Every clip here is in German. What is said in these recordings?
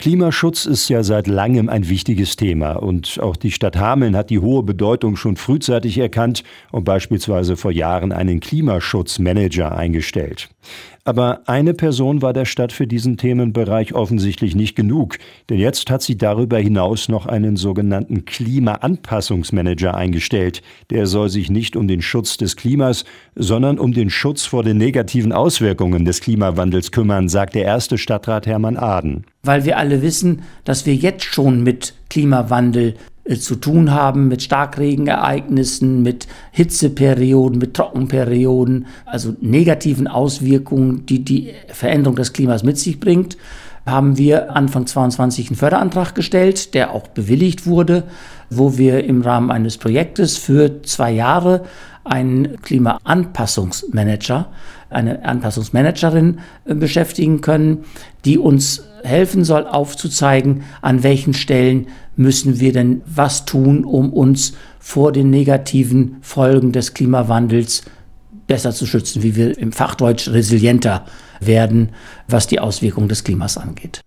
Klimaschutz ist ja seit langem ein wichtiges Thema und auch die Stadt Hameln hat die hohe Bedeutung schon frühzeitig erkannt und beispielsweise vor Jahren einen Klimaschutzmanager eingestellt. Aber eine Person war der Stadt für diesen Themenbereich offensichtlich nicht genug, denn jetzt hat sie darüber hinaus noch einen sogenannten Klimaanpassungsmanager eingestellt. Der soll sich nicht um den Schutz des Klimas, sondern um den Schutz vor den negativen Auswirkungen des Klimawandels kümmern, sagt der erste Stadtrat Hermann Aden. Weil wir alle wissen, dass wir jetzt schon mit Klimawandel äh, zu tun haben mit Starkregenereignissen, mit Hitzeperioden, mit Trockenperioden, also negativen Auswirkungen, die die Veränderung des Klimas mit sich bringt, haben wir Anfang 22 einen Förderantrag gestellt, der auch bewilligt wurde, wo wir im Rahmen eines Projektes für zwei Jahre einen Klimaanpassungsmanager, eine Anpassungsmanagerin äh, beschäftigen können, die uns helfen soll, aufzuzeigen, an welchen Stellen müssen wir denn was tun, um uns vor den negativen Folgen des Klimawandels besser zu schützen, wie wir im Fachdeutsch resilienter werden, was die Auswirkungen des Klimas angeht.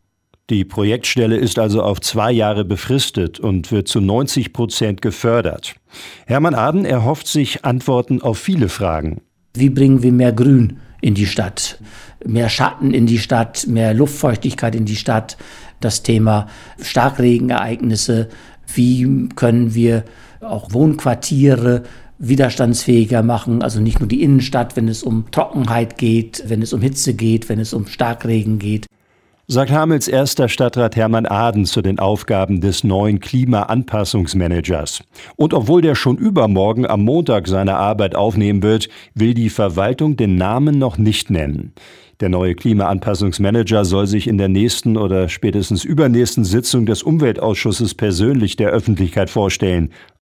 Die Projektstelle ist also auf zwei Jahre befristet und wird zu 90 Prozent gefördert. Hermann Aden erhofft sich Antworten auf viele Fragen. Wie bringen wir mehr Grün in die Stadt, mehr Schatten in die Stadt, mehr Luftfeuchtigkeit in die Stadt, das Thema Starkregenereignisse, wie können wir auch Wohnquartiere widerstandsfähiger machen, also nicht nur die Innenstadt, wenn es um Trockenheit geht, wenn es um Hitze geht, wenn es um Starkregen geht sagt Hamels erster Stadtrat Hermann Aden zu den Aufgaben des neuen Klimaanpassungsmanagers. Und obwohl der schon übermorgen am Montag seine Arbeit aufnehmen wird, will die Verwaltung den Namen noch nicht nennen. Der neue Klimaanpassungsmanager soll sich in der nächsten oder spätestens übernächsten Sitzung des Umweltausschusses persönlich der Öffentlichkeit vorstellen.